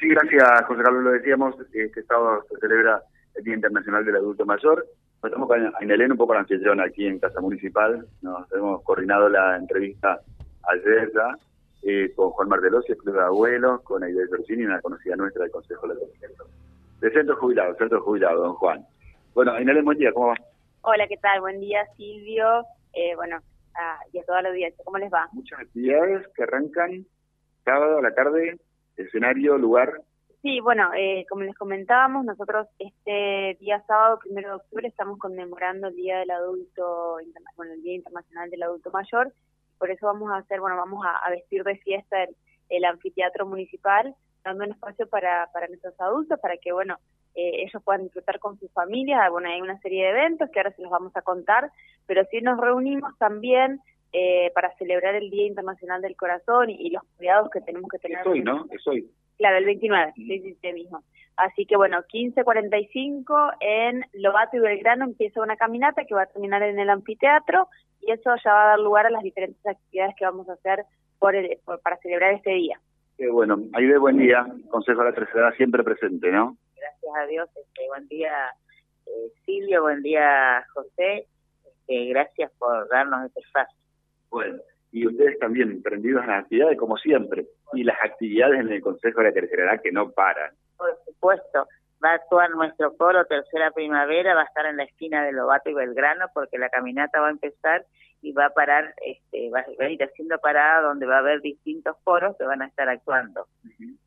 Sí, gracias, José Carlos. Lo decíamos, este sábado se celebra el Día Internacional del Adulto Mayor. Estamos con Ainelén, un poco la anfitriona aquí en Casa Municipal. Nos hemos coordinado la entrevista ayer ya eh, con Juan Martelosi, el Club de Abuelos, con Aide Georgini, una conocida nuestra del Consejo de De Centro Jubilado, Centro Jubilado, don Juan. Bueno, Ainelén, buen día, ¿cómo va? Hola, ¿qué tal? Buen día, Silvio. Eh, bueno, ah, y a toda la audiencia, ¿cómo les va? Muchas actividades que arrancan sábado a la tarde, escenario, lugar. Sí, bueno, eh, como les comentábamos, nosotros este día sábado, primero de octubre, estamos conmemorando el Día del Adulto, bueno, el Día Internacional del Adulto Mayor. Por eso vamos a hacer, bueno, vamos a, vestir de fiesta el, anfiteatro municipal, dando un espacio para, para nuestros adultos, para que, bueno, eh, ellos puedan disfrutar con sus familias. Bueno, hay una serie de eventos que ahora se los vamos a contar, pero sí nos reunimos también eh, para celebrar el Día Internacional del Corazón y, los cuidados que tenemos que tener. Es hoy, ¿no? Es hoy. Claro, el 29, sí, sí, mismo. Así que bueno, 15.45 en Lobato y Belgrano empieza una caminata que va a terminar en el anfiteatro y eso ya va a dar lugar a las diferentes actividades que vamos a hacer por, para celebrar este día. Qué bueno. Ahí de buen día, Consejo de la Tercera siempre presente, ¿no? Gracias a Dios. Este, buen día, eh, Silvio, buen día, José. Este, gracias por darnos este espacio. Bueno, y ustedes también prendidos en las actividades como siempre, y las actividades en el Consejo de la Tercera Edad que no paran. Por supuesto, va a actuar nuestro coro Tercera Primavera, va a estar en la esquina de Lobato y Belgrano porque la caminata va a empezar y va a parar, este, va a ir haciendo parada donde va a haber distintos coros que van a estar actuando.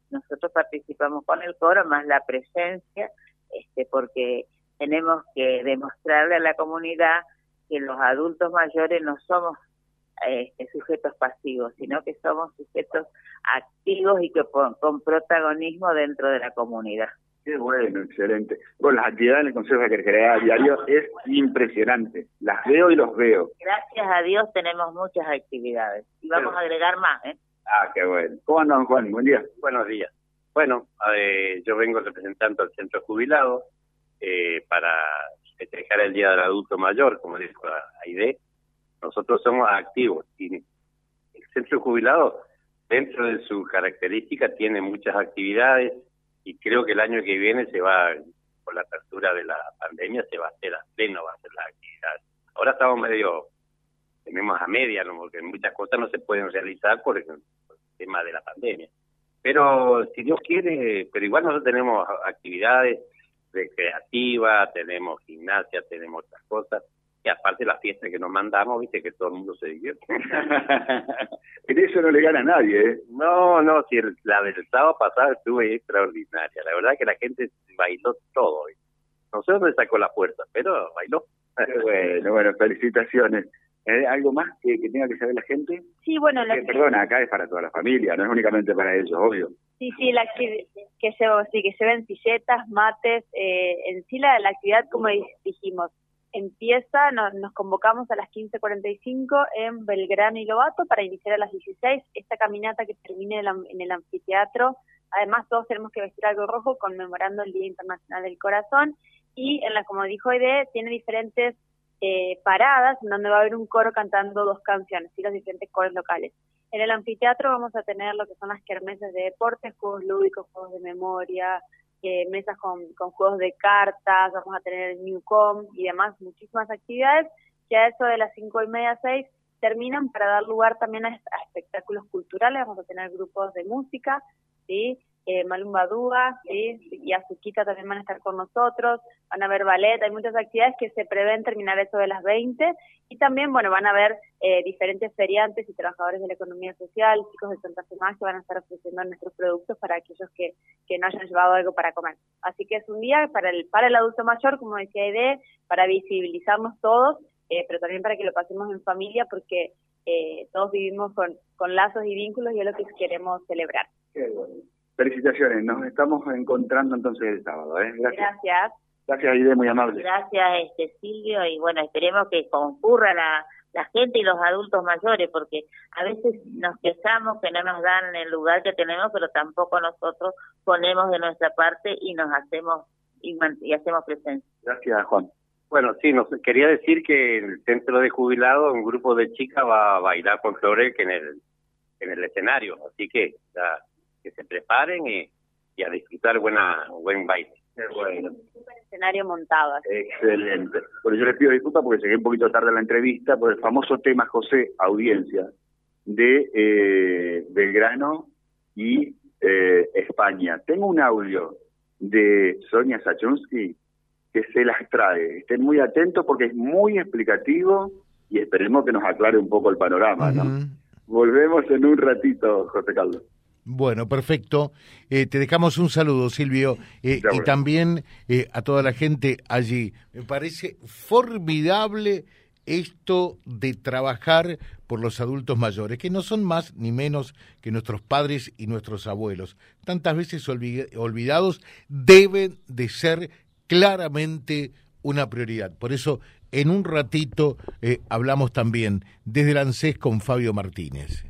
Nosotros participamos con el coro más la presencia, este, porque tenemos que demostrarle a la comunidad que los adultos mayores no somos este, sujetos pasivos, sino que somos sujetos activos y que con, protagonismo dentro de la comunidad. Qué bueno, excelente. Bueno, las actividades en el Consejo de Secretaría Diario es impresionante. Las veo y los veo. Gracias a Dios tenemos muchas actividades y vamos a agregar más. ¿eh? Ah, qué bueno. ¿Cómo andan, Juan? Buen día. Buenos días. Bueno, eh, yo vengo representando al Centro Jubilado eh, para festejar el Día del Adulto Mayor, como dijo Aide nosotros somos activos y el centro jubilado, dentro de su característica, tiene muchas actividades y creo que el año que viene se va, por la apertura de la pandemia, se va a hacer a pleno, va a hacer las actividades. Ahora estamos medio, tenemos a media, ¿no? porque muchas cosas no se pueden realizar por el, tema de la pandemia. Pero si Dios quiere, pero igual nosotros tenemos actividades recreativas, tenemos gimnasia, tenemos otras cosas y aparte la fiesta que nos mandamos, viste que todo el mundo se divierte. en eso no le gana a nadie, ¿eh? No, no, si la del sábado pasado estuvo extraordinaria. La verdad que la gente bailó todo. No sé dónde sacó la fuerza, pero bailó. bueno, bueno, felicitaciones. ¿Eh? ¿Algo más que, tenga que saber la gente? Sí, bueno, la eh, Perdona, acá es para toda la familia, no es únicamente para ellos, obvio. Sí, sí, la que, que se, sí, que se ven silletas, mates, eh, en sí la, la actividad, como dijimos, empieza, nos convocamos a las 15.45 en Belgrano y Lobato para iniciar a las 16 esta caminata que termine en el anfiteatro. Además, todos tenemos que vestir algo rojo conmemorando el Día Internacional del Corazón. Y en la, como dijo Ede, tiene diferentes eh, paradas en donde va a haber un coro cantando dos canciones y los diferentes coros locales. En el anfiteatro vamos a tener lo que son las kermeses de deportes, juegos lúdicos, juegos de memoria, eh, mesas con, con, juegos de cartas, vamos a tener Newcom y demás, muchísimas actividades que a eso de las cinco y media, seis terminan para dar lugar también a, espectáculos culturales, vamos a tener grupos de música, ¿sí? Eh, Malumba y Azuquita también van a estar con nosotros, van a ver ballet, hay muchas actividades que se prevén terminar eso de las 20 y también, bueno, van a ver eh, diferentes feriantes y trabajadores de la economía social, chicos de Santa Fe que van a estar ofreciendo nuestros productos para aquellos que, que no hayan llevado algo para comer. Así que es un día para el, para el adulto mayor, como decía Ede, para visibilizarnos todos, eh, pero también para que lo pasemos en familia porque eh, todos vivimos con, con lazos y vínculos y es lo que queremos celebrar. Qué bueno. Felicitaciones, nos estamos encontrando entonces el sábado. ¿eh? Gracias. Gracias. Gracias, Aide, muy amable. Gracias, este Silvio, y bueno, esperemos que concurra la, la gente y los adultos mayores, porque a veces nos quejamos que no nos dan el lugar que tenemos, pero tampoco nosotros ponemos de nuestra parte y nos hacemos y, hacemos presencia. Gracias, Juan. Bueno, sí, nos quería decir que en el centro de jubilados un grupo de chicas va a bailar con Flores en el en el escenario, así que ya que se preparen y, y a disfrutar buena buen baile. Bueno. Escenario montado. así. Excelente. Bueno, yo les pido disculpas porque llegué un poquito tarde a la entrevista por el famoso tema, José, audiencia, de eh, Belgrano y eh, España. Tengo un audio de Sonia Sachunsky que se las trae. Estén muy atentos porque es muy explicativo y esperemos que nos aclare un poco el panorama, ¿no? Volvemos en un ratito, José Carlos. Bueno, perfecto. Eh, te dejamos un saludo, Silvio, eh, y también eh, a toda la gente allí. Me parece formidable esto de trabajar por los adultos mayores, que no son más ni menos que nuestros padres y nuestros abuelos. Tantas veces olvi- olvidados, deben de ser claramente una prioridad. Por eso, en un ratito eh, hablamos también desde el ANSES con Fabio Martínez.